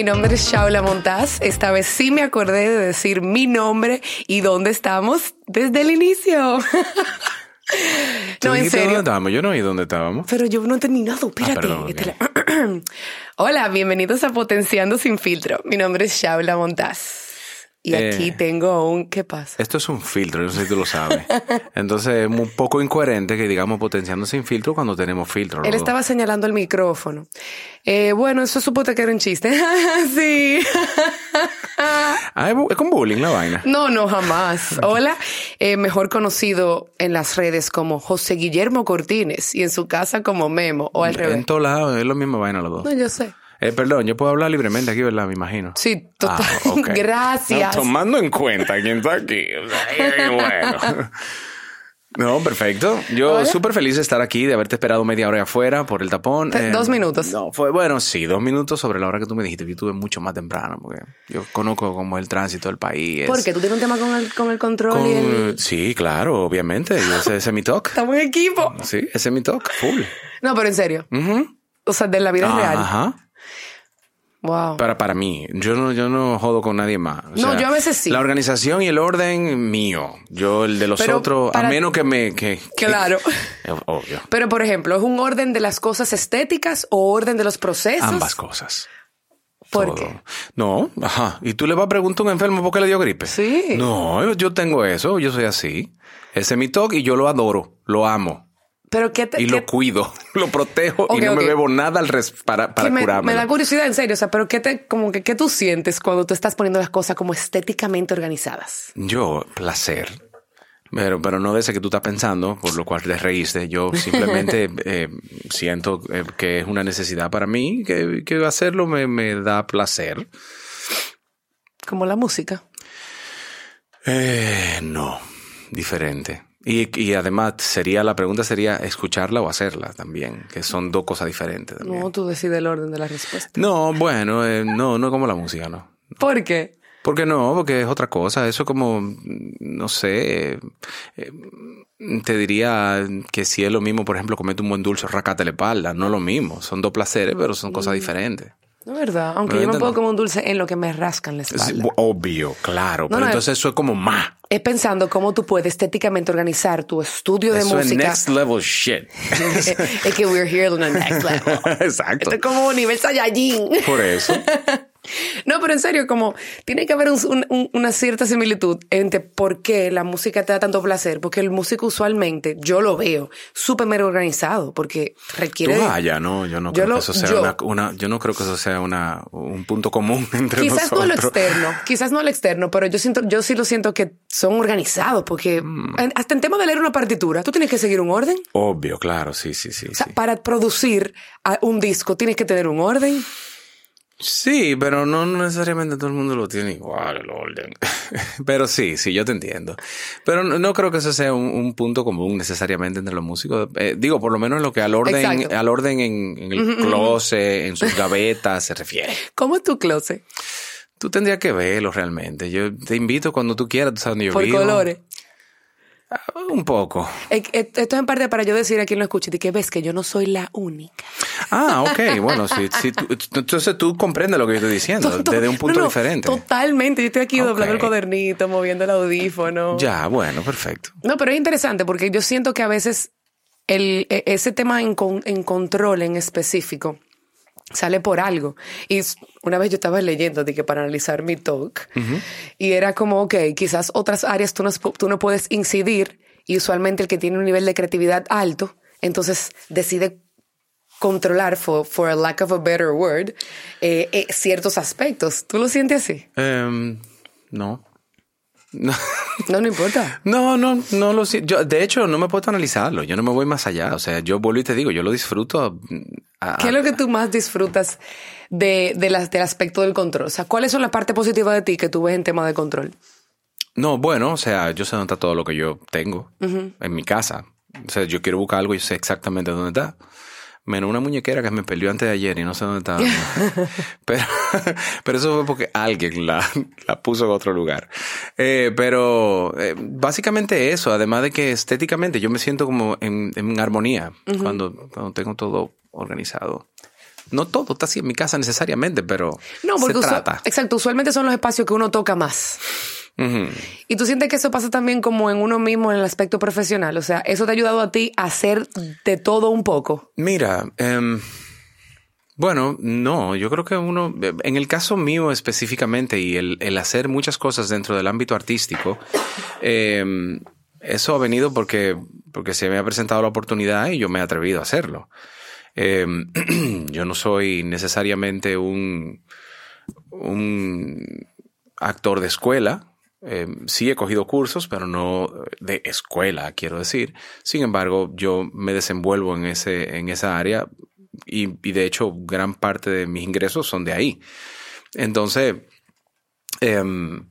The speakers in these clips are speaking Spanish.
Mi nombre es Shaula Montaz. Esta vez sí me acordé de decir mi nombre y dónde estamos desde el inicio. no, en serio. ¿Dónde estábamos? Yo no oí dónde estábamos. Pero yo no he terminado, espérate. Ah, perdón, okay. Hola, bienvenidos a Potenciando sin filtro. Mi nombre es Shaula Montaz. Y aquí eh, tengo un... ¿Qué pasa? Esto es un filtro, no sé si tú lo sabes. Entonces es un poco incoherente que digamos potenciando sin filtro cuando tenemos filtro. Él estaba señalando el micrófono. Eh, bueno, eso supongo que era un chiste. sí. ah, es con bullying la vaina. No, no, jamás. Hola, eh, mejor conocido en las redes como José Guillermo Cortines y en su casa como Memo o al revés. En todos lados es lo mismo vaina los dos. No, yo sé. Eh, perdón, yo puedo hablar libremente aquí, ¿verdad? Me imagino. Sí, total. Ah, Gracias. tomando en cuenta quién está aquí. bueno. No, perfecto. Yo súper feliz de estar aquí, de haberte esperado media hora afuera por el tapón. dos eh, minutos. No, fue bueno, sí, dos minutos sobre la hora que tú me dijiste. Yo tuve mucho más temprano, porque yo conozco como el tránsito del país. ¿Por qué? ¿Tú tienes un tema con el, con el control? y el... Sí, claro, obviamente. ese, ese, es mi talk. Estamos en equipo. Sí, ese es mi talk, full. No, pero en serio. O sea, de la vida real. Ajá. Wow. Para, para mí. Yo no, yo no jodo con nadie más. no, yo a veces sí. La organización y el orden mío. Yo el de los otros, a menos que me... Que, claro. obvio. Pero, por ejemplo, ¿es un orden de las cosas estéticas o orden de los procesos? Ambas cosas. ¿Por qué? No, ajá. Y tú le vas a preguntar a un enfermo por qué le dio gripe. Sí. No, yo tengo eso, yo soy así. Ese es mi toque y yo lo adoro, lo amo. Pero qué y lo cuido, lo protejo y no me bebo nada al res para, para me, curarme. Me da curiosidad, en serio. O sea, pero qué te, como que, ¿qué tú sientes cuando tú estás poniendo las cosas como estéticamente organizadas? Yo, placer. Pero, pero no de ese que tú estás pensando, por lo cual te reíste. Yo simplemente eh, siento eh, que es una necesidad para mí, que, que hacerlo me, me da placer. Como la música. Eh, no, diferente. Y, y, además sería la pregunta sería escucharla o hacerla también, que son dos cosas diferentes. También. No, tú decides el orden de la respuesta. No, bueno, eh, no, no como la música, no. ¿Por qué? Porque no, porque es otra cosa. Eso como, no sé, eh, te diría que si es lo mismo, por ejemplo, comete un buen dulce, racate la espalda. No es lo mismo. Son dos placeres, pero son cosas mm. diferentes. No es verdad, aunque yo me puedo comer un dulce en lo que me rascan la espalda. obvio, claro, pero entonces eso es como más. Es pensando cómo tú puedes estéticamente organizar tu estudio de música. Es next level shit. es que we're here on the next level. Exacto. Esto es como nivel Saiyajin. Por eso. No, pero en serio, como tiene que haber una cierta similitud entre por qué la música te da tanto placer, porque el músico usualmente, yo lo veo, súper mero organizado, porque requiere... Tú vaya, no, yo no creo que eso sea una, yo no creo que eso sea una, un punto común entre quizás nosotros. Quizás no lo externo, quizás no lo externo, pero yo siento, yo sí lo siento que son organizados, porque mm. hasta en tema de leer una partitura, tú tienes que seguir un orden. Obvio, claro, sí, sí, sí. O sea, para producir un disco tienes que tener un orden. Sí, pero no necesariamente todo el mundo lo tiene igual, el orden. pero sí, sí, yo te entiendo. Pero no, creo que eso sea un, punto común necesariamente entre los músicos. Eh, digo, por lo menos en lo que al orden, al orden en, el closet, en sus gavetas se refiere. ¿Cómo es tu closet? Tú tendrías que verlo realmente. Yo te invito cuando tú quieras, tú sabes dónde yo Por colores. Ah, un poco. Esto es en parte para yo decir a quien lo escuche, de que ves que yo no soy la única. Ah, ok. Bueno, sí, sí, entonces tú comprendes lo que yo estoy diciendo desde un punto diferente. Totalmente. Yo estoy aquí doblando el cuadernito, moviendo el audífono. Ya, bueno, perfecto. No, pero es interesante porque yo siento que a veces el, e, ese tema en, en control en específico sale por algo. Y una vez yo estaba leyendo de que para analizar mi talk y era como, ok, quizás otras áreas tú no, tú no puedes incidir y usualmente el que tiene un nivel de creatividad alto, entonces decide controlar, for, for a lack of a better word, eh, eh, ciertos aspectos. ¿Tú lo sientes así? Em, no. No. no, importa. No, no, no lo siento. Yo, de hecho, no me puedo analizarlo. Yo no me voy más allá. O sea, yo vuelvo y te digo, yo lo disfruto. ¿Qué es lo que tú más disfrutas de, de del aspecto del control? O sea, ¿cuáles son las partes positivas de ti que tú ves en tema de control? No, bueno, o sea, yo sé dónde está todo lo que yo tengo en mi casa. O sea, yo quiero buscar algo y sé exactamente dónde está menos una muñequera que me perdió antes de ayer y no sé dónde estaba. pero, pero eso fue porque alguien la, la puso en otro lugar. Eh, pero eh, básicamente eso, además de que estéticamente yo me siento como en, en armonía cuando, cuando tengo todo organizado. no todo está así en mi casa necesariamente, pero No, porque se trata. exacto, usualmente son los espacios que uno toca más. Ujú. Y tú sientes que eso pasa también como en uno mismo en el aspecto profesional. O sea, eso te ha ayudado a ti a hacer de todo un poco. Mira, em, bueno, no, yo creo que uno, en el caso mío específicamente y el, hacer muchas cosas dentro del ámbito artístico, em, eso ha venido porque, porque se me ha presentado la oportunidad y yo me he atrevido a hacerlo. Em, yo no soy necesariamente un, un actor de escuela. Eh, sí he cogido cursos, pero no de escuela, quiero decir. Sin embargo, yo me desenvuelvo en, ese, en esa área y, y de hecho gran parte de mis ingresos son de ahí. Entonces, em,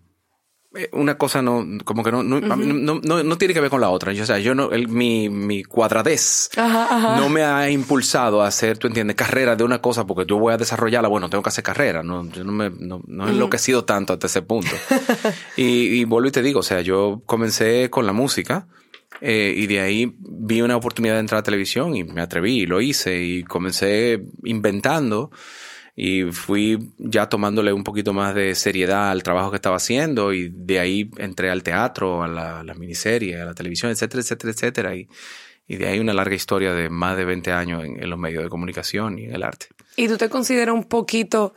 eh, una cosa no, como que no, no, a mí no, no- tiene que ver con la otra. Yo, o sea, yo no, el- mi, mi cuadradez no me ha impulsado a hacer, tú entiendes, carrera de una cosa porque yo voy a desarrollarla. Bueno, tengo que hacer carrera. No, yo no me, no, no he enloquecido tanto hasta ese punto. y, y vuelvo y te digo, o sea, yo comencé con la música. Eh, y de ahí vi una oportunidad de entrar a televisión y me atreví y lo hice y comencé inventando y fui ya tomándole un poquito más de seriedad al trabajo que estaba haciendo y de ahí entré al teatro, a la, la miniserie, a la televisión, etcétera, etcétera, etcétera. Y, y de ahí una larga historia de más de 20 años en, en los medios de comunicación y en el arte. ¿Y tú te consideras un poquito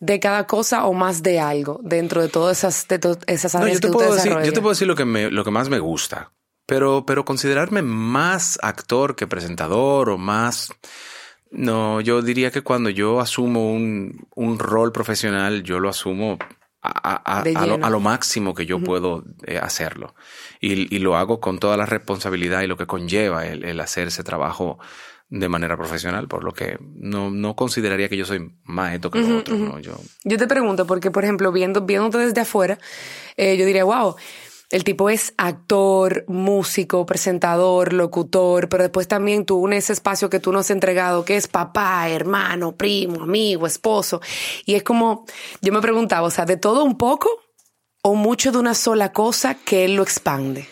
de cada cosa o más de algo dentro de todas esas, de to- esas No, áreas yo te, que tú puedo te decir, yo te puedo decir lo que, me, lo que más me gusta, pero, pero considerarme más actor que presentador o más... No, yo diría que cuando yo asumo un, un rol profesional, yo lo asumo a, a- a- lo, lleno. a lo máximo que yo puedo eh, hacerlo. Y, y lo hago con toda la responsabilidad y lo que conlleva el, el hacer ese trabajo de manera profesional, por lo que no, no consideraría que yo soy más esto que lo otro. ¿no? Yo, Yo te pregunto, porque por ejemplo, viendo, viéndote desde afuera, eh, yo diría, wow, el tipo es actor, músico, presentador, locutor, pero después también tú unes ese espacio que tú nos has entregado, que es papá, hermano, primo, amigo, esposo. Y es como, yo me preguntaba, o sea, de todo un poco o mucho de una sola cosa que él lo expande.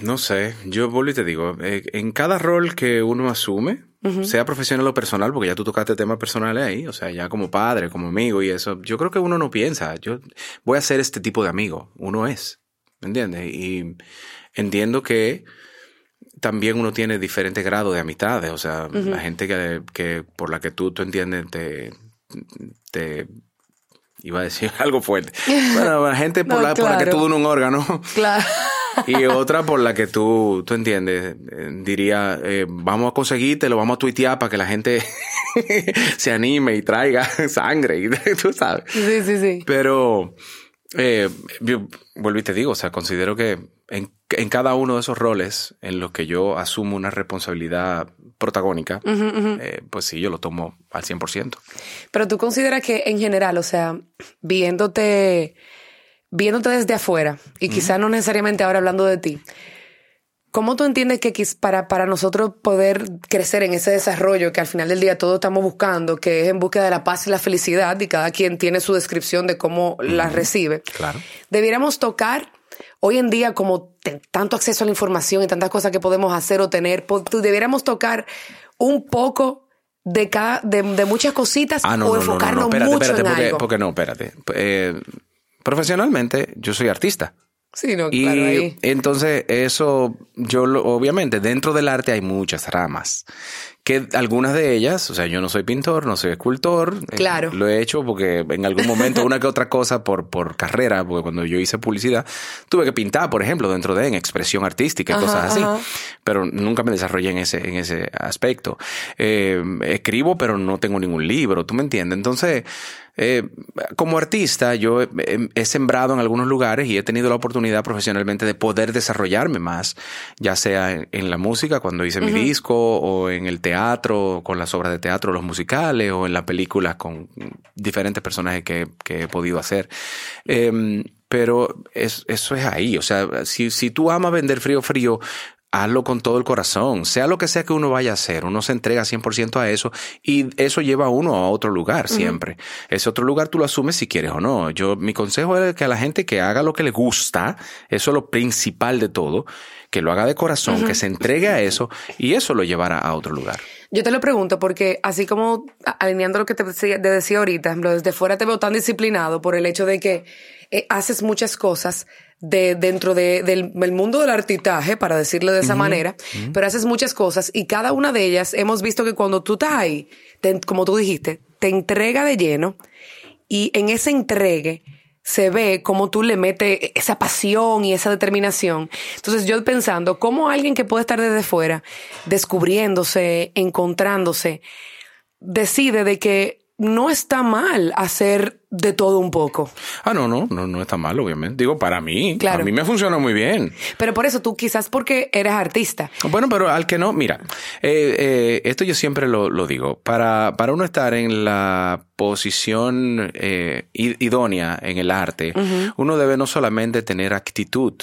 No sé, yo vuelvo y te digo, eh, en cada rol que uno asume, sea profesional o personal, porque ya tú tocaste temas personales ahí, o sea, ya como padre, como amigo y eso, yo creo que uno no piensa, yo voy a ser este tipo de amigo, uno es, ¿me entiendes? Y entiendo que también uno tiene diferentes grados de amistades, o sea, la gente que, que por la que tú, tú entiendes, te, te iba a decir algo fuerte. Bueno, la gente por, No, la, por la que tú donas un órgano. Claro. Y otra por la que tú, tú entiendes, eh, diría, eh, vamos a conseguirte, lo vamos a tuitear para que la gente se anime y traiga sangre, y tú sabes. Sí, sí, sí. Pero, eh, yo vuelvo y te digo, o sea, considero que en, en cada uno de esos roles en los que yo asumo una responsabilidad protagónica, eh, pues sí, yo lo tomo al 100%. Pero tú consideras que en general, o sea, viéndote, viéndote desde afuera, y quizá no necesariamente ahora hablando de ti, ¿cómo tú entiendes que para, para nosotros poder crecer en ese desarrollo que al final del día todos estamos buscando, que es en búsqueda de la paz y la felicidad, y cada quien tiene su descripción de cómo la recibe, Claro. debiéramos tocar hoy en día como tanto acceso a la información y tantas cosas que podemos hacer o tener, debiéramos tocar un poco de cada, de, de muchas cositas Ah, no, o no, no, no, enfocarnos no, espérate, mucho espérate, en porque, algo. porque no, espérate. Eh, profesionalmente, yo soy artista. sí, no, Y claro, ahí. entonces eso, yo lo- obviamente dentro del arte hay muchas ramas, que algunas de ellas, o sea, yo no soy pintor, no soy escultor, eh, Claro. lo he hecho porque en algún momento una que otra cosa por, por carrera, porque cuando yo hice publicidad, tuve que pintar, por ejemplo, dentro de en expresión artística y Ajá, cosas así, ajá. pero nunca me desarrollé en ese, en ese aspecto. Eh, escribo, pero no tengo ningún libro, ¿tú me entiendes? Entonces, eh, como artista, yo he, sembrado en algunos lugares y he tenido la oportunidad profesionalmente de poder desarrollarme más, ya sea en, en la música, cuando hice mi disco, o en el teatro, con las obras de teatro, los musicales, o en la película con diferentes personajes que, que he podido hacer. Em, pero es- eso es ahí, o sea, si, si tú amas vender frío, frío, hazlo con todo el corazón, sea lo que sea que uno vaya a hacer, uno se entrega 100% a eso y eso lleva a uno a otro lugar siempre. Ese otro lugar tú lo asumes si quieres o no. Yo, mi consejo es que a la gente que haga lo que le gusta, eso es lo principal de todo, que lo haga de corazón, que se entregue a eso y eso lo llevará a otro lugar. Yo te lo pregunto porque así como alineando lo que te decía, ahorita, desde fuera te veo tan disciplinado por el hecho de que eh, haces muchas cosas de, dentro del, mundo del artitaje, para decirlo de esa manera, pero haces muchas cosas y cada una de ellas hemos visto que cuando tú estás ahí, como tú dijiste, te entrega de lleno y en ese entregue se ve cómo tú le metes esa pasión y esa determinación. Entonces yo pensando, cómo alguien que puede estar desde fuera, descubriéndose, encontrándose, decide de que no está mal hacer de todo un poco. Ah, no, no, no, no está mal, obviamente. Digo, para mí, claro. a mí me funciona muy bien. Pero por eso tú quizás porque eres artista. Bueno, pero al que no, mira, eh, eh, esto yo siempre lo, lo, digo, para, para uno estar en la posición eh, idónea en el arte, uno debe no solamente tener actitud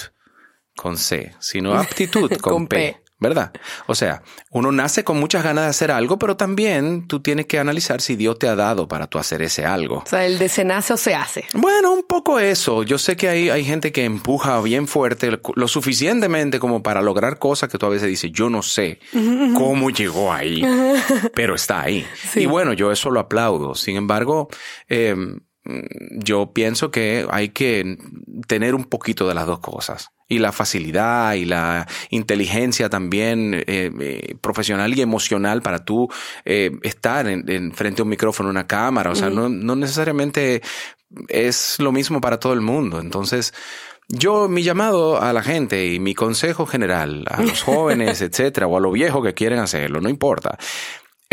con C, sino aptitud con, P. ¿verdad? O sea, uno nace con muchas ganas de hacer algo, pero también tú tienes que analizar si Dios te ha dado para tú hacer ese algo. O sea, el de se nace o se hace. Bueno, un poco eso. Yo sé que hay, hay gente que empuja bien fuerte, lo suficientemente como para lograr cosas que tú a veces dices, yo no sé cómo llegó ahí, pero está ahí. Y bueno, yo eso lo aplaudo. Sin embargo, eh, yo pienso que hay que tener un poquito de las dos cosas y la facilidad y la inteligencia también eh, eh, profesional y emocional para tú eh, estar en, frente a un micrófono, una cámara. O sea, no, no necesariamente es lo mismo para todo el mundo. Entonces, yo, mi llamado a la gente y mi consejo general a los jóvenes, etcétera, o a los viejos que quieren hacerlo, no importa,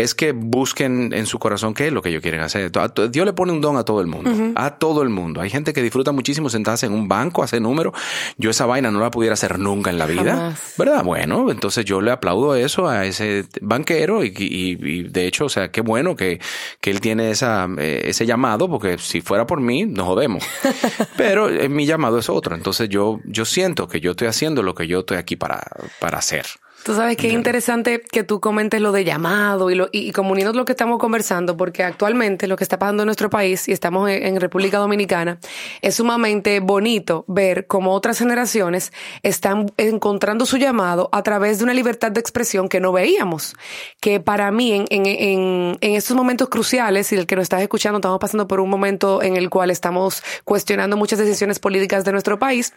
es que busquen en su corazón qué es lo que ellos quieren hacer. Dios le pone un don a todo el mundo, a todo el mundo. Hay gente que disfruta muchísimo sentarse en un banco, hacer número. Yo esa vaina no la pudiera hacer nunca en la vida, ¿verdad? Bueno, entonces yo le aplaudo eso a ese banquero y, de hecho, o sea, qué bueno que, que él tiene esa, eh, ese llamado, porque si fuera por mí, nos jodemos. Pero eh, mi llamado es otro. Entonces yo, yo siento que yo estoy haciendo lo que yo estoy aquí para, para hacer. Tú sabes que es interesante que tú comentes lo de llamado y, lo, y, comuniendo lo que estamos conversando, porque actualmente lo que está pasando en nuestro país, y estamos en, República Dominicana, es sumamente bonito ver cómo otras generaciones están encontrando su llamado a través de una libertad de expresión que no veíamos. Que para mí, en, en, en, en estos momentos cruciales, y el que nos estás escuchando, estamos pasando por un momento en el cual estamos cuestionando muchas decisiones políticas de nuestro país,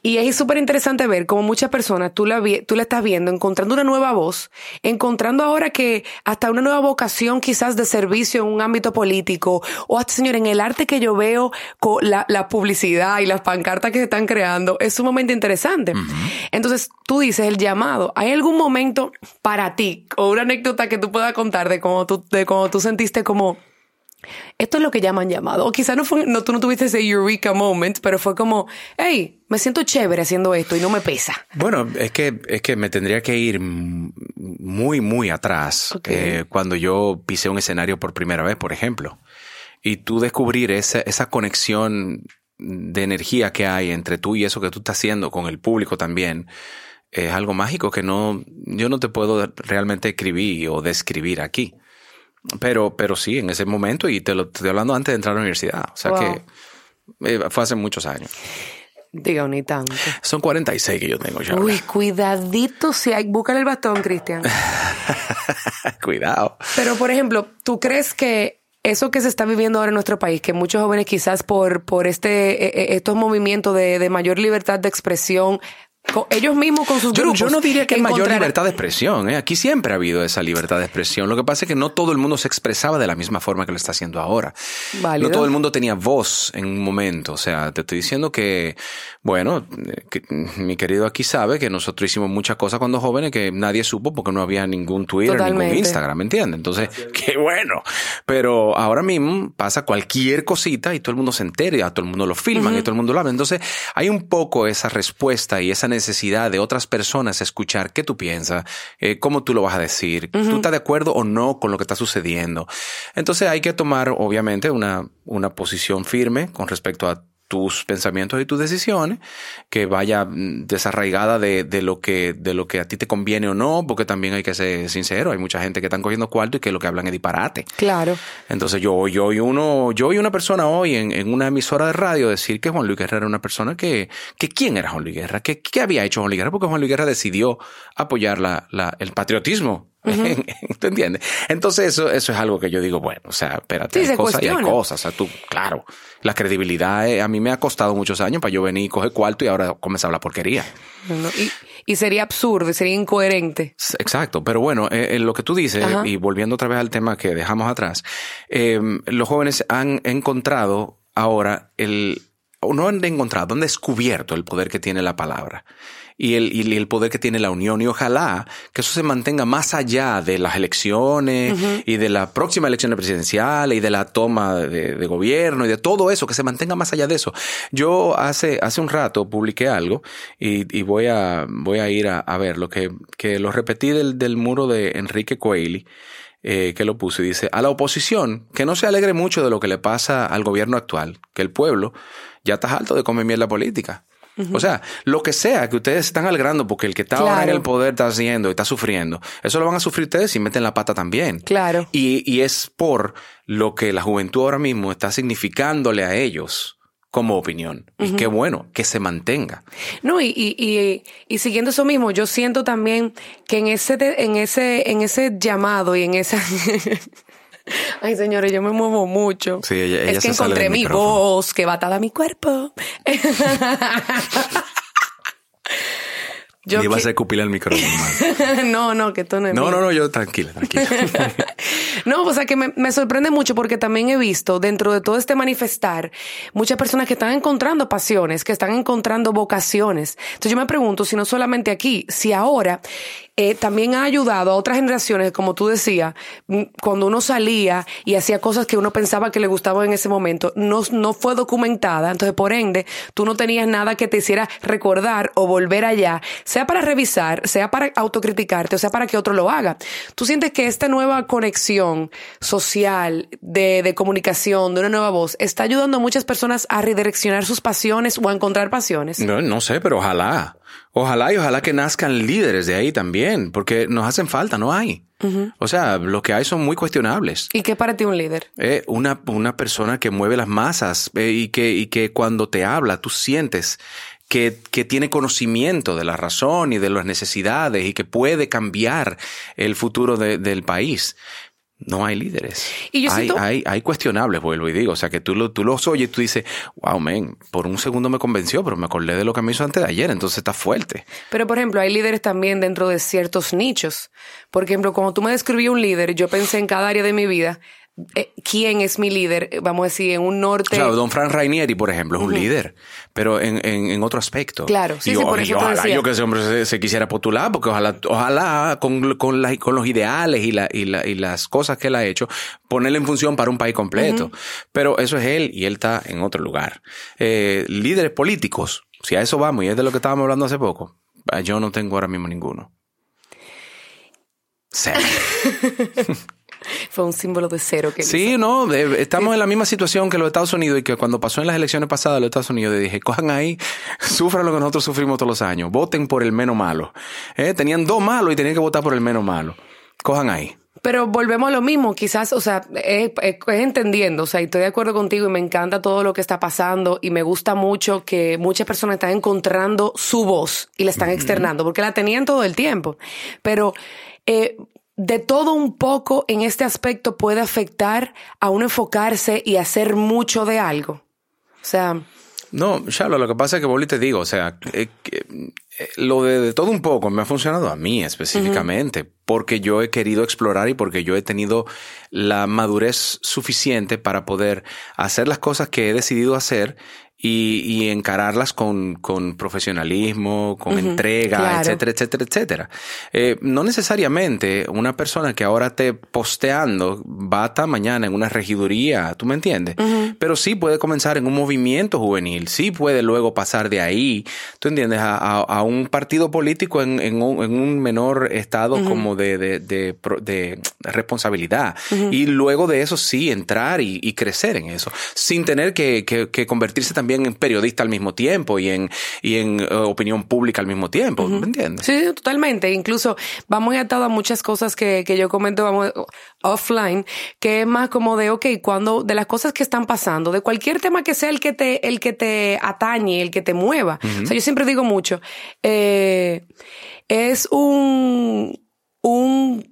y es súper interesante ver cómo muchas personas tú la, tú la estás viendo en encontrando una nueva voz, encontrando ahora que hasta una nueva vocación quizás de servicio en un ámbito político, o hasta, señor, en el arte que yo veo, con la, publicidad y las pancartas que se están creando, es sumamente interesante. Entonces, tú dices el llamado. ¿Hay algún momento para ti o una anécdota que tú puedas contar de cómo tú, de cómo tú sentiste como esto es lo que llaman llamado. O quizá no fue, no, tú no tuviste ese eureka moment, pero fue como, hey, me siento chévere haciendo esto y no me pesa. Bueno, es que, es que me tendría que ir muy, muy atrás. Eh, cuando yo pisé un escenario por primera vez, por ejemplo. Y tú descubrir esa, esa conexión de energía que hay entre tú y eso que tú estás haciendo con el público también es algo mágico que no, yo no te puedo realmente escribir o describir aquí. Pero, pero sí, en ese momento, y te lo estoy hablando antes de entrar a la universidad. O sea que eh, fue hace muchos años. Digo, ni tanto. Son 46 que yo tengo ya. Uy, cuidadito si hay. Búscale el bastón, Cristian. Cuidado. Pero, por ejemplo, ¿tú crees que eso que se está viviendo ahora en nuestro país, que muchos jóvenes quizás por, por este, e, e, estos movimientos de, de mayor libertad de expresión ellos mismos con sus grupos. Yo no diría que hay mayor libertad de expresión. ¿eh? Aquí siempre ha habido esa libertad de expresión. Lo que pasa es que no todo el mundo se expresaba de la misma forma que lo está haciendo ahora. No todo el mundo tenía voz en un momento. O sea, te estoy diciendo que, bueno, mi querido aquí sabe que nosotros hicimos muchas cosas cuando jóvenes que nadie supo porque no había ningún Twitter, ningún Instagram, ¿me entiendes? Entonces, qué bueno. Pero ahora mismo pasa cualquier cosita y todo el mundo se entera, y todo el mundo lo filma y todo el mundo lo habla. Entonces, hay un poco esa respuesta y esa necesidad de otras personas escuchar qué tú piensas, eh, cómo tú lo vas a decir, tú estás de acuerdo o no con lo que está sucediendo. Entonces hay que tomar, obviamente, una, una posición firme con respecto a tus pensamientos y tus decisiones, que vaya mm, desarraigada de, de, lo que, de lo que a ti te conviene o no, porque también hay que ser sincero, hay mucha gente que están cogiendo cuarto y que lo que hablan es disparate. Claro. Entonces yo, yo y uno, yo una persona hoy en, en, una emisora de radio decir que Juan Luis Guerra era una persona que, que quién era Juan Luis Guerra, que, qué había hecho Juan Luis Guerra, porque Juan Luis Guerra decidió apoyar la, la, el patriotismo ¿Tú entiendes? Entonces eso, eso es algo que yo digo, bueno, o sea, espérate, Sí, hay cosas y hay cosas. O sea, tú, claro, la credibilidad eh, a mí me ha costado muchos años para yo venir y coger cuarto y ahora comenzar a hablar porquería. No, y, y sería absurdo, sería incoherente. Exacto, pero bueno, eh, eh, lo que tú dices, Ajá. y volviendo otra vez al tema que dejamos atrás, eh, los jóvenes han encontrado ahora el, no han encontrado, han descubierto el poder que tiene la palabra y el, y el poder que tiene la unión y ojalá que eso se mantenga más allá de las elecciones y de la próxima elección presidencial y de la toma de, de gobierno y de todo eso, que se mantenga más allá de eso. Yo hace, hace un rato publiqué algo y, y voy a, voy a ir a, a ver lo que, que lo repetí del, del muro de Enrique Coeli. Eh, que lo puso y dice, a la oposición, que no se alegre mucho de lo que le pasa al gobierno actual, que el pueblo ya está alto de comer mierda política. O sea, lo que sea que ustedes están alegrando porque el que está ahora en el poder está haciendo y está sufriendo, eso lo van a sufrir ustedes si meten la pata también. Claro. Y, y es por lo que la juventud ahora mismo está significándole a ellos como opinión. Y qué bueno que se mantenga. No, y, y, y, y siguiendo eso mismo, yo siento también que en ese, en ese, en ese llamado y en esa. Ay, señores, yo me muevo mucho. Sí, ella- ella es que encontré mi micrófono. voz que va atada a mi cuerpo. Yo y vas a el micrófono. no, no, que tú no No, no, no, yo tranquila, tranquila. No, o sea que me, me sorprende mucho porque también he visto dentro de todo este manifestar muchas personas que están encontrando pasiones, que están encontrando vocaciones. Entonces yo me pregunto si no solamente aquí, si ahora eh, también ha ayudado a otras generaciones, como tú decías, mm, cuando uno salía y hacía cosas que uno pensaba que le gustaban en ese momento, no, no fue documentada. Entonces, por ende, tú no tenías nada que te hiciera recordar o volver allá, sea para revisar, sea para autocriticarte, o sea para que otro lo haga. ¿Tú sientes que esta nueva conexión social, de, de comunicación, de una nueva voz, está ayudando a muchas personas a redireccionar sus pasiones o a encontrar pasiones? No, no sé, pero ojalá. Ojalá y ojalá que nazcan líderes de ahí también, porque nos hacen falta, no hay. O sea, lo que hay son muy cuestionables. ¿Y qué es para ti un líder? Eh, una, una persona que mueve las masas eh, y, que, y que cuando te habla tú sientes que, que tiene conocimiento de la razón y de las necesidades y que puede cambiar el futuro de- del país. No hay líderes. Y yo hay, siento- hay, hay cuestionables, vuelvo y digo. O sea, que tú, lo, tú los oyes y tú dices, wow, man, por un segundo me convenció, pero me acordé de lo que me hizo antes de ayer, entonces está fuerte. Pero, por ejemplo, hay líderes también dentro de ciertos nichos. Por ejemplo, cuando tú me describías un líder, yo pensé en cada área de mi vida, eh, quién es mi líder, eh, vamos a decir, en un norte. O sea, don Fran Rainieri, por ejemplo, es un líder, pero en, en, en otro aspecto. Claro, sí, y, sí, por y eso ojalá yo que ese hombre se, se quisiera postular, porque ojalá, ojalá con, con, la- con los ideales y, la, y, la, y las cosas que él ha hecho, ponerle en función para un país completo. Pero eso es él y él está en otro lugar. Eh, líderes políticos, si a eso vamos, y es de lo que estábamos hablando hace poco, ah, yo no tengo ahora mismo ninguno. Cero. Fue un símbolo de cero que Sí, no, eh, estamos en la misma situación que los Estados Unidos y que cuando pasó en las elecciones pasadas los Estados Unidos, dije, cojan ahí, sufran lo que nosotros sufrimos todos los años, voten por el menos malo. Eh, Tenían dos malos y tenían que votar por el menos malo. Cojan ahí. Pero volvemos a lo mismo, quizás, o sea, es, es- es entendiendo, o sea, y estoy de acuerdo contigo y me encanta todo lo que está pasando y me gusta mucho que muchas personas están encontrando su voz y la están externando, porque la tenían todo el tiempo. Pero eh, de todo un poco en este aspecto puede afectar a uno enfocarse y hacer mucho de algo. O sea, No, Charlo, lo que pasa es que Boli te digo, o sea, eh, que, eh, lo de, de todo un poco me ha funcionado a mí específicamente, porque yo he querido explorar y porque yo he tenido la madurez suficiente para poder hacer las cosas que he decidido hacer y, y encararlas con, con profesionalismo, con entrega, claro. etcétera, etcétera, etcétera. Eh, no necesariamente una persona que ahora esté posteando va hasta mañana en una regiduría, ¿tú me entiendes? Pero sí puede comenzar en un movimiento juvenil, sí puede luego pasar de ahí, ¿tú entiendes? A, a- a un partido político en, en un, en un menor estado como de, de, de, de responsabilidad. Y luego de eso sí entrar y, y crecer en eso, sin tener que, que- que convertirse también en periodista al mismo tiempo y en, y en eh, opinión pública al mismo tiempo, ¿me entiendes? Sí, totalmente. Incluso va muy atado a muchas cosas que, que yo comento vamos, offline, que es más como de, ok, cuando, de las cosas que están pasando, de cualquier tema que sea el que te, el que te atañe, el que te mueva. O sea, yo siempre digo mucho, eh, es un, un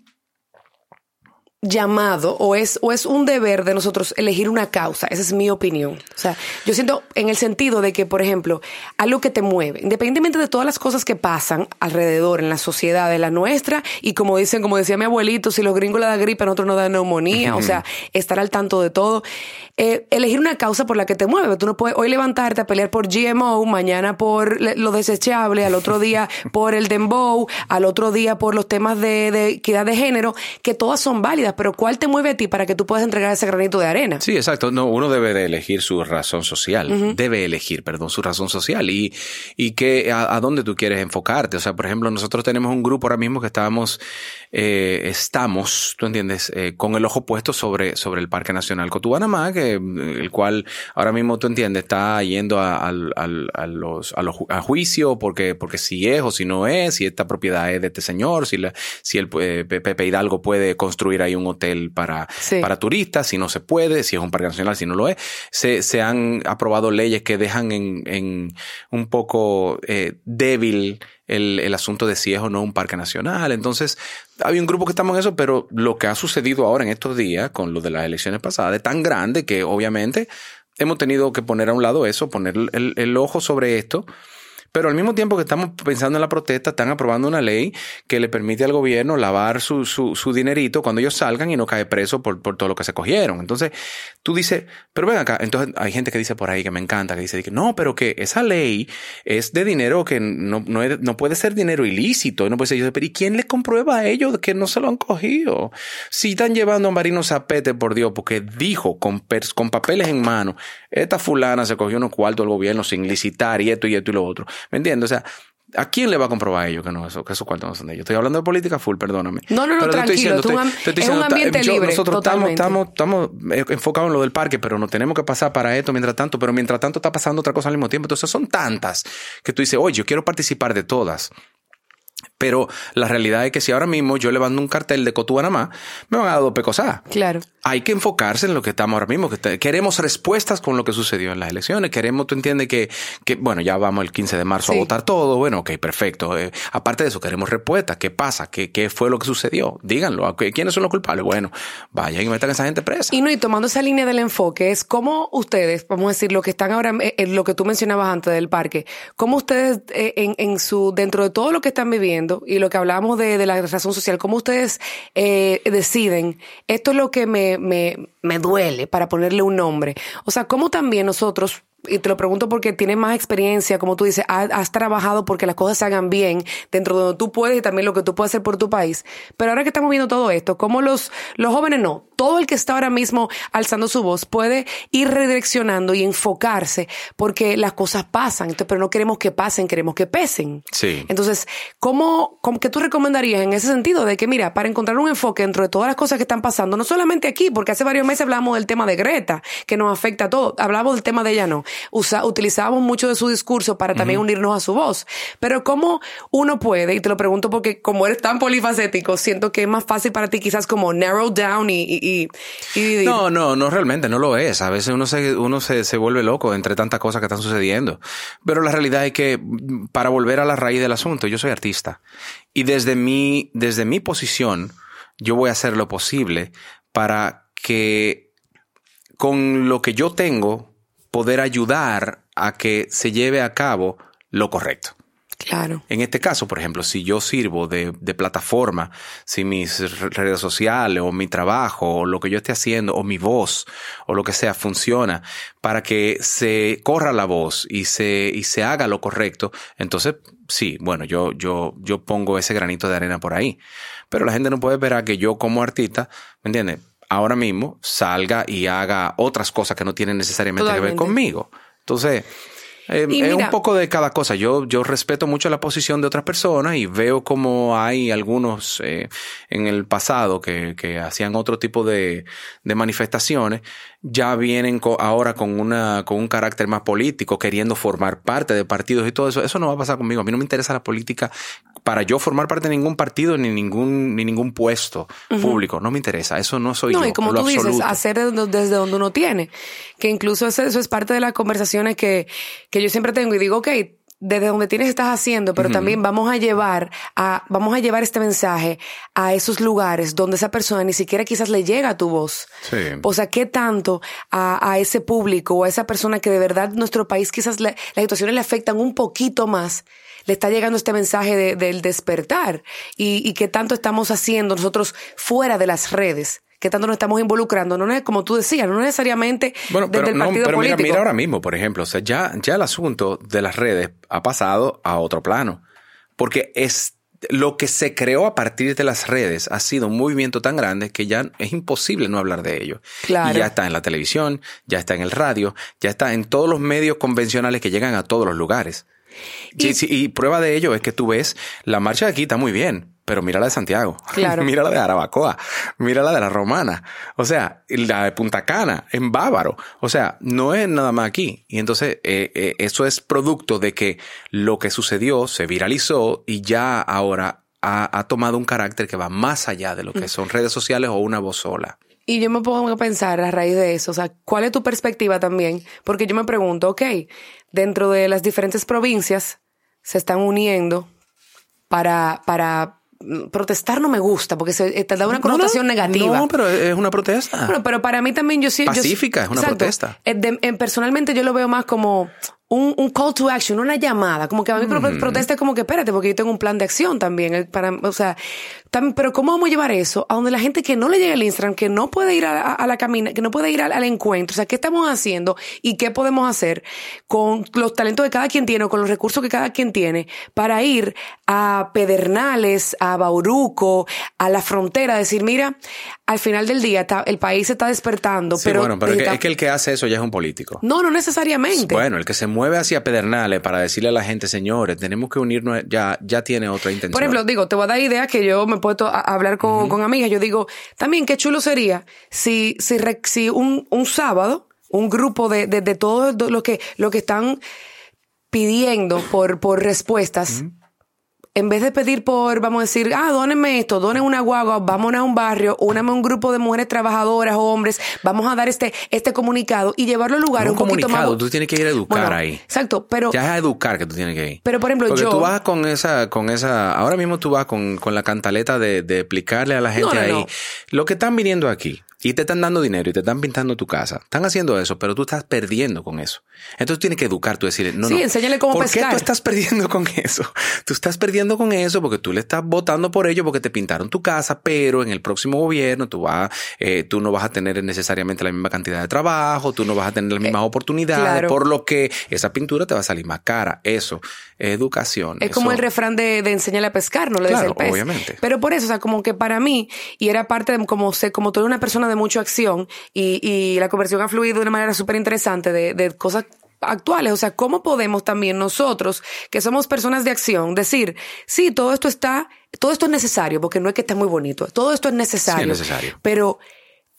llamado o es, o es un deber de nosotros elegir una causa. Esa es mi opinión. O sea, yo siento en el sentido de que, por ejemplo, algo que te mueve, independientemente de todas las cosas que pasan alrededor en la sociedad de la nuestra, y como dicen, como decía mi abuelito, si los gringos le da gripe, a nosotros nos da neumonía, o sea, estar al tanto de todo. Eh, elegir una causa por la que te mueve. Tú no puedes hoy levantarte a pelear por GMO, mañana por lo desechable, al otro día por el dembow, al otro día por los temas de, de equidad de género, que todas son válidas pero ¿cuál te mueve a ti para que tú puedas entregar ese granito de arena? Sí, exacto. No, uno debe de elegir su razón social. Debe elegir, perdón, su razón social y, y que a, dónde tú quieres enfocarte. O sea, por ejemplo, nosotros tenemos un grupo ahora mismo que estábamos, eh, estamos, tú entiendes, eh, con el ojo puesto sobre, sobre el Parque Nacional Cotubanamá, que el cual ahora mismo tú entiendes está yendo a, a, los, a, los, a juicio porque, porque si es o si no es, si esta propiedad es de este señor, si, la, si el eh, Pepe Hidalgo puede construir ahí un hotel para, para turistas, si no se puede, si es un parque nacional, si no lo es. Se, se han aprobado leyes que dejan en, en un poco eh, débil el, el, asunto de si es o no un parque nacional. Entonces, hay un grupo que estamos en eso, pero lo que ha sucedido ahora en estos días con lo de las elecciones pasadas es tan grande que obviamente hemos tenido que poner a un lado eso, poner el, el ojo sobre esto pero al mismo tiempo que estamos pensando en la protesta, están aprobando una ley que le permite al gobierno lavar su, su, su dinerito cuando ellos salgan y no cae preso por, por, todo lo que se cogieron. Entonces, tú dices, pero ven acá, entonces hay gente que dice por ahí que me encanta, que dice no, pero que esa ley es de dinero que no, no, no puede ser dinero ilícito. No puede ser, pero ¿y quién le comprueba a ellos que no se lo han cogido? Si están llevando a Marino Zapete, por Dios, porque dijo con, con papeles en mano, esta fulana se cogió unos cuartos del gobierno sin licitar y esto y esto y lo otro. ¿Me entiendes? O sea, ¿A quién le va a comprobar a ellos que no eso, que esos cuartos no son de ellos? Estoy hablando de política full, perdóname. No, no, no, tranquilo. es un ambiente libre. Nosotros estamos, estamos, estamos enfocados en lo del parque, pero no tenemos que pasar para esto mientras tanto. Pero mientras tanto está pasando otra cosa al mismo tiempo. Entonces son tantas que tú dices, oye, yo quiero participar de todas. Pero la realidad es que si ahora mismo yo le mando un cartel de Cotubanamá, me van a dar dos pecosas. Claro hay que enfocarse en lo que estamos ahora mismo. Que queremos respuestas con lo que sucedió en las elecciones. Queremos, tú entiendes que, que bueno, ya vamos el 15 de marzo a votar todo. Bueno, ok, perfecto. Eh, aparte de eso, queremos respuestas. ¿Qué pasa? ¿Qué, ¿Qué fue lo que sucedió? Díganlo. ¿Quiénes son los culpables? Bueno, vayan y metan a esa gente presa. Y no, y tomando esa línea del enfoque, es cómo ustedes, vamos a decir, lo que están ahora, en eh, lo que tú mencionabas antes del parque, cómo ustedes eh, en, en, su, dentro de todo lo que están viviendo y lo que hablábamos de, de la razón social, cómo ustedes deciden, esto es lo que me, me me duele para ponerle un nombre. O sea, ¿cómo también nosotros y te lo pregunto porque tienes más experiencia, como tú dices, has, trabajado porque las cosas se hagan bien dentro de donde tú puedes y también lo que tú puedes hacer por tu país. Pero ahora que estamos viendo todo esto, como los, los jóvenes no, todo el que está ahora mismo alzando su voz puede ir redireccionando y enfocarse porque las cosas pasan, pero no queremos que pasen, queremos que pesen. Sí. Entonces, ¿cómo, cómo, ¿qué tú recomendarías en ese sentido de que, mira, para encontrar un enfoque dentro de todas las cosas que están pasando, no solamente aquí, porque hace varios meses hablamos del tema de Greta, que nos afecta a todos, hablamos del tema de ella no, usa, utilizábamos mucho de su discurso para también unirnos a su voz. Pero ¿cómo uno puede, y te lo pregunto porque como eres tan polifacético, siento que es más fácil para ti quizás como narrow down y... y, y, no, no, no realmente, no lo es. A veces uno se, uno se, se vuelve loco entre tantas cosas que están sucediendo. Pero la realidad es que para volver a la raíz del asunto, yo soy artista. Y desde mi, desde mi posición, yo voy a hacer lo posible para que con lo que yo tengo, poder ayudar a que se lleve a cabo lo correcto. Claro. En este caso, por ejemplo, si yo sirvo de, plataforma, si mis redes sociales o mi trabajo o lo que yo esté haciendo o mi voz o lo que sea funciona para que se corra la voz y se, y se haga lo correcto, entonces sí, bueno, yo, yo, yo pongo ese granito de arena por ahí. Pero la gente no puede esperar que yo como artista, ¿me entiendes? Ahora mismo salga y haga otras cosas que no tienen necesariamente que ver conmigo. Entonces, eh, es un poco de cada cosa. Yo, yo respeto mucho la posición de otras personas y veo como hay algunos eh, en el pasado que, que hacían otro tipo de, de manifestaciones, ya vienen ahora con, una, con un carácter más político, queriendo formar parte de partidos y todo eso. Eso no va a pasar conmigo. A mí no me interesa la política para yo formar parte de ningún partido ni ningún, ni ningún puesto público. No me interesa. Eso no soy yo. No, y como tú dices, hacer desde donde uno tiene. Que incluso eso, es parte de las conversaciones que, que yo siempre tengo y digo, ok, desde donde tienes estás haciendo, pero también vamos a llevar a, vamos a llevar este mensaje a esos lugares donde esa persona ni siquiera quizás le llega a tu voz. Sí. O sea, ¿qué tanto a, a ese público o a esa persona que de verdad nuestro país quizás le- las situaciones le afectan un poquito más? Le está llegando este mensaje de- del despertar y, y qué tanto estamos haciendo nosotros fuera de las redes, qué tanto nos estamos involucrando, no es como tú decías, no necesariamente Bueno, desde pero, el no, partido pero mira, político. mira ahora mismo, por ejemplo, o sea, ya, ya el asunto de las redes ha pasado a otro plano. Porque es lo que se creó a partir de las redes ha sido un movimiento tan grande que ya es imposible no hablar de ello. Claro. Y ya está en la televisión, ya está en el radio, ya está en todos los medios convencionales que llegan a todos los lugares. Y- y prueba de ello es que tú ves, la marcha de aquí está muy bien, pero mira la de Santiago. Claro. mira la de Arabacoa. Mira la de la Romana. O sea, la de Punta Cana, en Bávaro. O sea, no es nada más aquí. Y entonces, eh, eh, eso es producto de que lo que sucedió se viralizó y ya ahora ha, ha tomado un carácter que va más allá de lo Mm. que son redes sociales o una voz sola. Y yo me pongo a pensar a raíz de eso, o sea, ¿cuál es tu perspectiva también? Porque yo me pregunto, ok, dentro de las diferentes provincias se están uniendo para, para mm, protestar no me gusta, porque se eh, te da una connotación No, no, negativa. No, pero es una protesta. Bueno, pero para mí también yo sí... yo Pacífica, es una protesta. Eh, de- eh, personalmente yo lo veo más como un, un call to action, una llamada. Como que a mí Mm. protesta es como que espérate, porque yo tengo un plan de acción también. Para, o sea, tam- pero ¿cómo vamos a llevar eso a donde la gente que no le llega el Instagram, que no puede ir a, a- a la camina, que no puede ir al, al encuentro? O sea, ¿qué estamos haciendo y qué podemos hacer con los talentos que cada quien tiene o con los recursos que cada quien tiene para ir a Pedernales, a Bauruco, a la frontera, decir, mira, al final del día está- el país se está despertando, Sí, pero... bueno, pero es que, está- es que el que hace eso ya es un político. No, no necesariamente. Bueno, el que se mueve hacia Pedernales para decirle a la gente, señores, tenemos que unirnos, ya, ya tiene otra intención. Por ejemplo, digo, te voy a dar ideas que yo me he puesto a hablar con, con amigas. Yo digo, también qué chulo sería si, si, re- si un, un sábado, un grupo de, de, de todos los que, lo que están pidiendo por, por respuestas, en vez de pedir por, vamos a decir, ah, dónenme esto, donen una guagua, vamos a un barrio, úname a un grupo de mujeres trabajadoras o hombres, vamos a dar este, este comunicado y llevarlo al lugar un un, poquito más. tú tienes que ir a educar Bueno, ahí. Exacto, pero Ya es a educar que tú tienes que ir. Pero, por ejemplo, Porque yo- tú vas con esa, con esa, ahora mismo tú vas con, con la cantaleta de, de explicarle a la gente No, no, ahí no. lo que están viniendo aquí y te están dando dinero y te están pintando tu casa. Están haciendo eso, pero tú estás perdiendo con eso. Entonces tienes que educar, tú decirle, no, Sí, no. enséñale cómo ¿Por pescar. qué tú estás perdiendo con eso? Tú estás perdiendo con eso porque tú le estás votando por ello porque te pintaron tu casa, pero en el próximo gobierno tú vas, eh, tú no vas a tener necesariamente la misma cantidad de trabajo, tú no vas a tener las mismas oportunidades, claro. por lo que esa pintura te va a salir más cara. Eso es educación. Es como el refrán de, de enseñarle a pescar, no le des Claro, el pez. obviamente. Pero por eso, o sea, como que para mí, y era parte de como sé, como eres una persona de mucha acción, y, y la conversión ha fluido de una manera súper interesante de, de cosas actuales. O sea, ¿cómo podemos también nosotros, que somos personas de acción, decir, sí, todo esto está, todo esto es necesario, porque no es que esté muy bonito, todo esto es necesario. Sí, es necesario. Pero,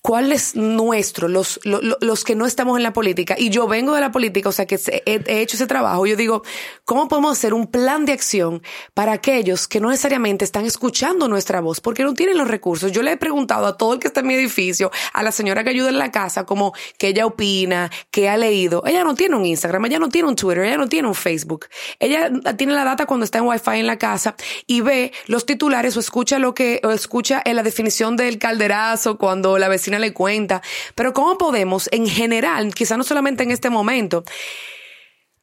¿cuál es nuestro, los, lo- lo- los que no estamos en la política? Y yo vengo de la política, o sea, que he, he hecho ese trabajo. Yo digo, ¿cómo podemos hacer un plan de acción para aquellos que no necesariamente están escuchando nuestra voz porque no tienen los recursos? Yo le he preguntado a todo el que está en mi edificio, a la señora que ayuda en la casa, como que ella opina, que ha leído. Ella no tiene un Instagram, ella no tiene un Twitter, ella no tiene un Facebook. Ella tiene la data cuando está en Wi-Fi en la casa y ve los titulares o escucha lo que, o escucha en la definición del calderazo cuando la vecina le cuenta. Pero ¿cómo podemos, en general, quizá no solamente en este momento,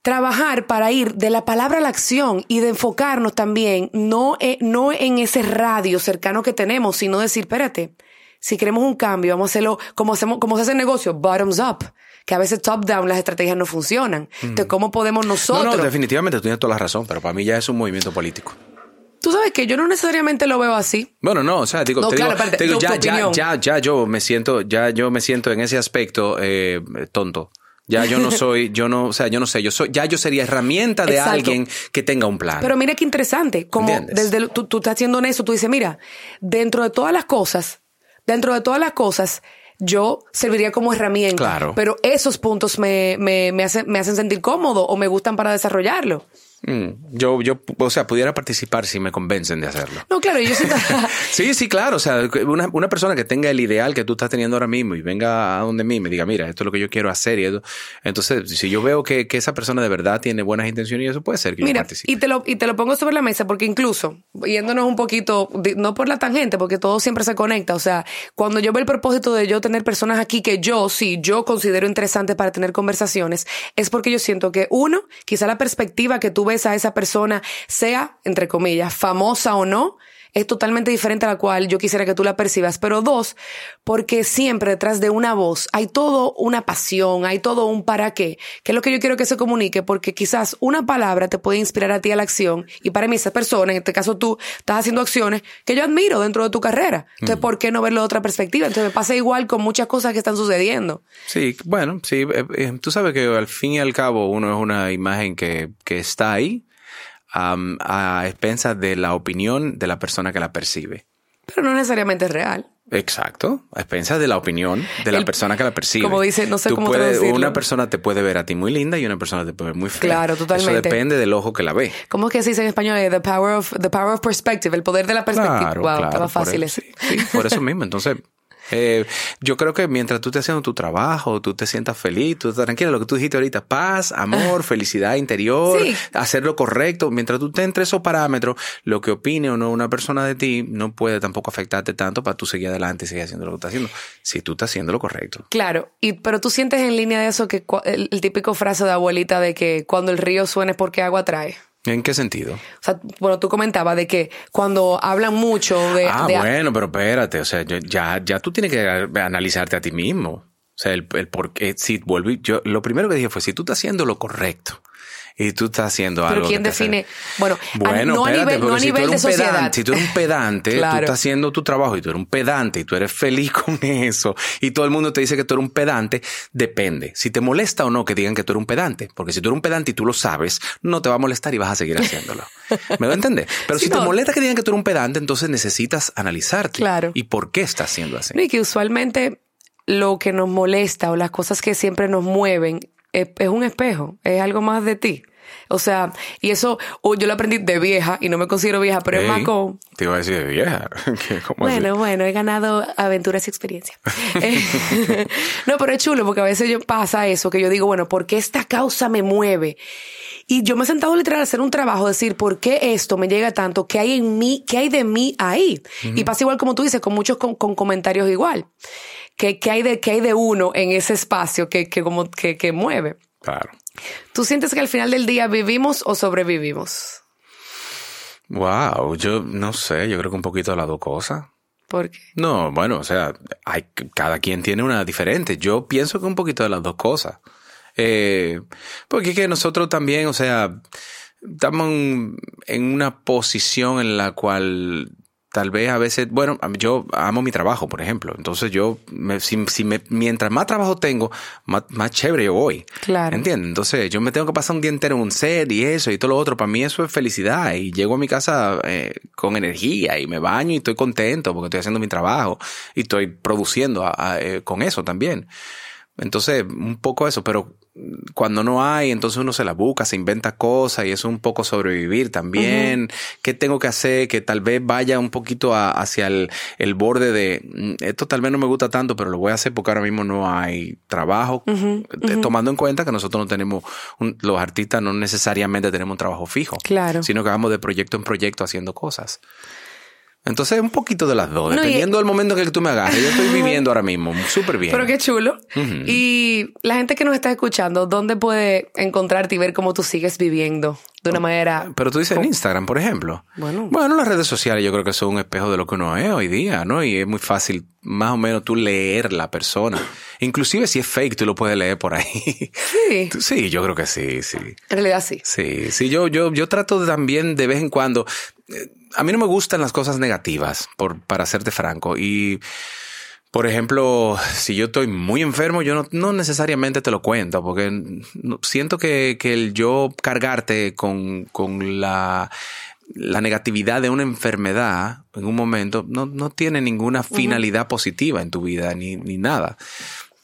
trabajar para ir de la palabra a la acción y de enfocarnos también, no, eh, no en ese radio cercano que tenemos, sino decir, espérate, si queremos un cambio, vamos a hacerlo como hacemos, como se hace el negocio, bottoms up. Que a veces top down las estrategias no funcionan. Entonces, ¿cómo podemos No, nosotros? no, definitivamente tú tienes toda la razón, pero para mí ya es un movimiento político. Tú sabes que yo no necesariamente lo veo así. Bueno, no, o sea, digo, No, te claro, digo, te ya, ya, ya, ya yo me siento, ya yo me siento en ese aspecto eh, tonto. Ya yo no soy, yo no, o sea, yo no sé, yo soy, ya yo sería herramienta de Exacto. alguien que tenga un plan. Pero mira qué interesante, como ¿Entiendes? desde tú, tú estás haciendo eso, tú dices, mira, dentro de todas las cosas, dentro de todas las cosas, yo serviría como herramienta. Claro. Pero esos puntos me, me, me, hacen, me hacen sentir cómodo o me gustan para desarrollarlo. Mm, yo, yo, o sea, pudiera participar si me convencen de hacerlo. No, claro, yo siento... sí, sí, claro. O sea, una, una, persona que tenga el ideal que tú estás teniendo ahora mismo y venga a donde mí y me diga, mira, esto es lo que yo quiero hacer y eso. Entonces, si yo veo que, que esa persona de verdad tiene buenas intenciones y eso puede ser que mira, yo participe. Y te, lo, y te lo pongo sobre la mesa porque incluso, yéndonos un poquito, no por la tangente, porque todo siempre se conecta. O sea, cuando yo veo el propósito de yo tener personas aquí que yo, sí, yo considero interesante para tener conversaciones, es porque yo siento que uno, quizá la perspectiva que a esa persona sea, entre comillas, famosa o no, es totalmente diferente a la cual yo quisiera que tú la percibas. Pero dos, porque siempre detrás de una voz hay todo una pasión, hay todo un para qué, que es lo que yo quiero que se comunique, porque quizás una palabra te puede inspirar a ti a la acción. Y para mí esa persona, en este caso tú, estás haciendo acciones que yo admiro dentro de tu carrera. Entonces, ¿por qué no verlo de otra perspectiva? Entonces me pasa igual con muchas cosas que están sucediendo. Sí, bueno, sí, eh, eh, tú sabes que al fin y al cabo uno es una imagen que, que está ahí a expensas de la opinión de la persona que la percibe. Pero no necesariamente es real. Exacto, a expensas de la opinión de la persona que la percibe. Como dice, no sé cómo puedes, Una persona te puede ver a ti muy linda y una persona te puede ver muy fea. Claro, totalmente. Eso depende del ojo que la ve. ¿Cómo es que se dice en español? The power of, the power of perspective, el poder de la perspectiva. Claro, wow, claro, estaba fácil eso. Sí, sí, por eso mismo. Entonces, eh, yo creo que mientras tú estés haciendo tu trabajo, tú te sientas feliz, tú estás tranquila, lo que tú dijiste ahorita, paz, amor, felicidad interior, Sí. hacer lo correcto, mientras tú te entre esos parámetros, lo que opine o no una persona de ti no puede tampoco afectarte tanto para tú seguir adelante y seguir haciendo lo que estás haciendo, si tú estás haciendo lo correcto. Claro, y pero tú sientes en línea de eso que el, el típico frase de abuelita de que cuando el río suena es porque agua trae. ¿En qué sentido? O sea, bueno, tú comentabas de que cuando hablan mucho de... Ah, de- bueno, pero espérate, o sea, ya, ya tú tienes que analizarte a ti mismo. O sea, el, el por qué, si vuelvo, y- yo, lo primero que dije fue, si tú estás haciendo lo correcto y tú estás haciendo Pero algo. ¿quién te hace- define? Bueno, a- no a espérate, nivel, no a porque si nivel de eres un sociedad. pedante, si tú eres un pedante, Claro. tú estás haciendo tu trabajo y tú eres un pedante y tú eres feliz con eso y todo el mundo te dice que tú eres un pedante, depende. Si te molesta o no que digan que tú eres un pedante, porque si tú eres un pedante y tú lo sabes, no te va a molestar y vas a seguir haciéndolo. ¿Me va a entender? Pero Sí, si te molesta que digan que tú eres un pedante, entonces necesitas analizarte. Claro. ¿Y por qué estás haciendo así? Y que usualmente lo que nos molesta o las cosas que siempre nos mueven es, es un espejo, es algo más de ti. O sea, y eso oh, yo lo aprendí de vieja y no me considero vieja, pero es más con... Te iba a decir de vieja. Bueno, bueno, he ganado aventuras y experiencia. Eh, no, pero es chulo porque a veces yo pasa eso, que yo digo, bueno, ¿por qué esta causa me mueve? Y yo me he sentado literal a hacer un trabajo, decir, ¿por qué esto me llega tanto? ¿Qué hay en mí? ¿Qué hay de mí ahí? Y pasa igual como tú dices, con muchos con, con comentarios igual. ¿Qué, qué hay de, ¿Qué hay de uno en ese espacio que, que, como, que, que mueve? Claro. ¿Tú sientes que al final del día vivimos o sobrevivimos? Wow, yo no sé, yo creo que un poquito de las dos cosas. Porque No, bueno, o sea, hay, cada quien tiene una diferente. Yo pienso que un poquito de las dos cosas. Eh, porque es que nosotros también, o sea, estamos en una posición en la cual tal vez a veces, bueno, yo amo mi trabajo, por ejemplo. Entonces yo, me, si, si me, mientras más trabajo tengo, más, más chévere yo voy. Claro. ¿Entiendes? Entonces yo me tengo que pasar un día entero en un set y eso y todo lo otro. Para mí eso es felicidad. Y llego a mi casa eh, con energía y me baño y estoy contento porque estoy haciendo mi trabajo y estoy produciendo a- a, eh, con eso también. Entonces, un poco eso, pero cuando no hay, entonces uno se la busca, se inventa cosas y es un poco sobrevivir también. ¿Qué tengo que hacer? Que tal vez vaya un poquito a- hacia el, el borde de "Mm, esto tal vez no me gusta tanto, pero lo voy a hacer porque ahora mismo no hay trabajo. Eh, Tomando en cuenta que nosotros no tenemos, un- los artistas no necesariamente tenemos un trabajo fijo, Claro. sino que vamos de proyecto en proyecto haciendo cosas. Entonces, un poquito de las dos, No, y- dependiendo del momento en el que tú me agarres. Yo estoy viviendo ahora mismo súper bien. Pero qué chulo. Y la gente que nos está escuchando, ¿dónde puede encontrarte y ver cómo tú sigues viviendo de una manera... Pero tú dices en Instagram, por ejemplo. Bueno. Bueno, las redes sociales yo creo que son un espejo de lo que uno es hoy día, ¿no? Y es muy fácil más o menos tú leer la persona. Inclusive si es fake, tú lo puedes leer por ahí. Sí, Sí, yo creo que sí, sí. en realidad sí. Sí, sí, yo, yo, yo trato también de vez en cuando. A mí no me gustan las cosas negativas, por, para serte franco. Y, por ejemplo, si yo estoy muy enfermo, yo no, no necesariamente te lo cuento, porque siento que, que el yo cargarte con, con la, la negatividad de una enfermedad en un momento no, no tiene ninguna finalidad positiva en tu vida, ni, ni nada.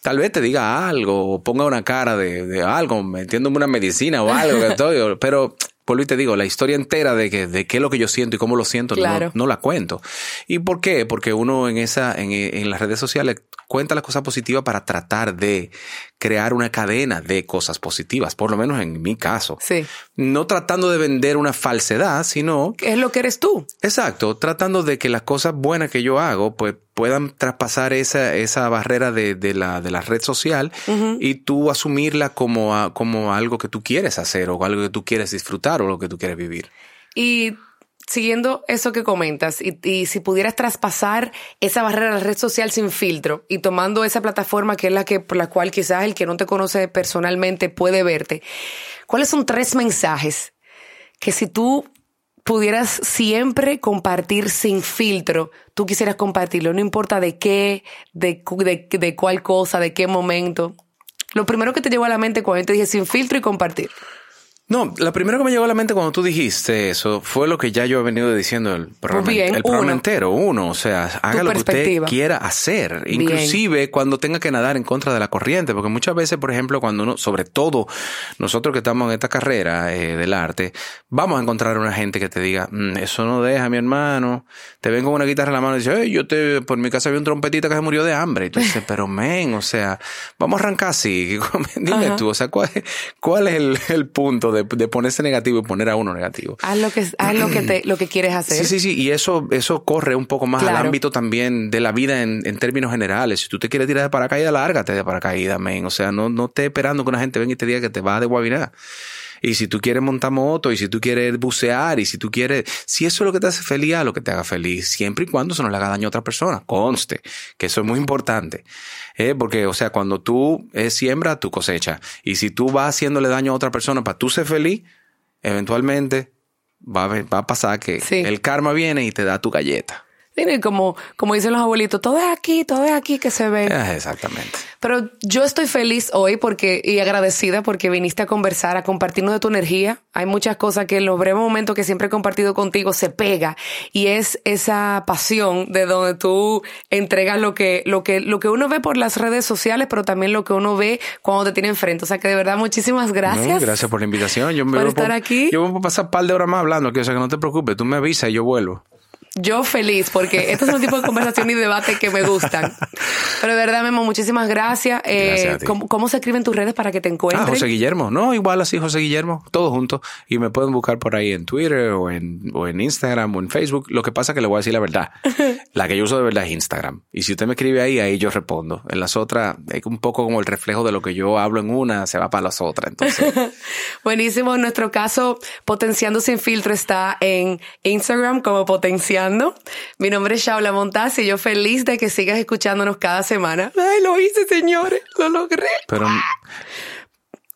Tal vez te diga algo o ponga una cara de, de algo, metiéndome una medicina o algo que estoy, pero vuelvo y te digo, la historia entera de, que, de qué es lo que yo siento y cómo lo siento, Claro. no, no la cuento. ¿Y por qué? Porque uno en, esa, en, en las redes sociales cuenta las cosas positivas para tratar de crear una cadena de cosas positivas, por lo menos en mi caso. Sí. No tratando de vender una falsedad, sino Es lo que eres tú. Exacto, tratando de que las cosas buenas que yo hago, pues puedan traspasar esa, esa barrera de, de la, de la red social y tú asumirla como, a- como algo que tú quieres hacer o algo que tú quieres disfrutar o lo que tú quieres vivir. Y siguiendo eso que comentas, y, y si pudieras traspasar esa barrera de la red social sin filtro y tomando esa plataforma que es la que por la cual quizás el que no te conoce personalmente puede verte, ¿cuáles son tres mensajes que si tú pudieras siempre compartir sin filtro, tú quisieras compartirlo, no importa de qué, de, de, de cuál cosa, de qué momento? Lo primero que te llegó a la mente cuando yo te dije sin filtro y compartir. No, lo primero que me llegó a la mente cuando tú dijiste eso fue lo que ya yo he venido diciendo el programa, bien, el programa uno. entero. Uno, o sea, haga lo que usted quiera hacer, Bien. inclusive cuando tenga que nadar en contra de la corriente, porque muchas veces, por ejemplo, cuando uno, sobre todo nosotros que estamos en esta carrera eh, del arte, vamos a encontrar una gente que te diga, "Mm, eso no deja, mi hermano, te ven con una guitarra en la mano y dice, "Ey, yo te, por mi casa había un trompetita que se murió de hambre. Y tú dices, pero men, o sea, vamos a arrancar así. Dime Ajá. tú, o sea, ¿cuál, cuál es el, el punto de, de ponerse negativo y poner a uno negativo? Haz lo que, haz lo que, te, lo que quieres hacer. Sí, sí, sí, y eso, eso corre un poco más Claro. al ámbito también de la vida en, en términos generales. Si tú te quieres tirar de paracaídas, lárgate de paracaídas, men. O sea, no, no estés esperando que una gente venga y te diga que te va de guabiná. Y si tú quieres montar moto, y si tú quieres bucear, y si tú quieres, si eso es lo que te hace feliz, haz lo que te haga feliz, siempre y cuando eso no le haga daño a otra persona. Conste, que eso es muy importante. Eh, porque, o sea, cuando tú eh, siembras, tú cosecha. Y si tú vas haciéndole daño a otra persona para tú ser feliz, eventualmente va a, va a pasar que Sí. el karma viene y te da tu galleta. Tiene como, como dicen los abuelitos, todo es aquí, todo es aquí que se ve. Eh, exactamente. Pero yo estoy feliz hoy porque y agradecida porque viniste a conversar, a compartirnos de tu energía. Hay muchas cosas que en los breves momentos que siempre he compartido contigo se pega y es esa pasión de donde tú entregas lo que lo que lo que uno ve por las redes sociales, pero también lo que uno ve cuando te tiene enfrente. O sea que de verdad muchísimas gracias. No, gracias por la invitación. Yo me por voy a estar aquí. Yo voy a pasar un par de horas más hablando, que, o sea que no te preocupes, tú me avisas y yo vuelvo. Yo feliz porque estos son tipos de conversación y debate que me gustan. Pero de verdad, Memo, muchísimas gracias. Eh, Gracias a ti. ¿cómo, cómo se escriben tus redes para que te encuentren? Ah, José Guillermo. No, igual así, José Guillermo. Todos juntos. Y me pueden buscar por ahí en Twitter o en, o en Instagram o en Facebook. Lo que pasa es que le voy a decir la verdad. La que yo uso de verdad es Instagram. Y si usted me escribe ahí, ahí yo respondo. En las otras, es un poco como el reflejo de lo que yo hablo en una, se va para las otras. Entonces, Buenísimo. En nuestro caso, Potenciando Sin Filtro está en Instagram como Potenciando. Mi nombre es Shaula Montaz y yo feliz de que sigas escuchándonos cada semana. Ay, lo hice, señores. Lo logré. pero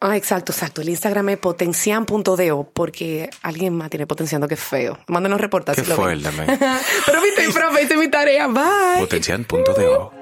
Ah, exacto, exacto. El Instagram es potencian.do porque alguien más tiene potenciando que es feo. Mándenos reportes. qué si fuerte. Pero viste, profe, hice mi tarea. Bye. Potencial.de.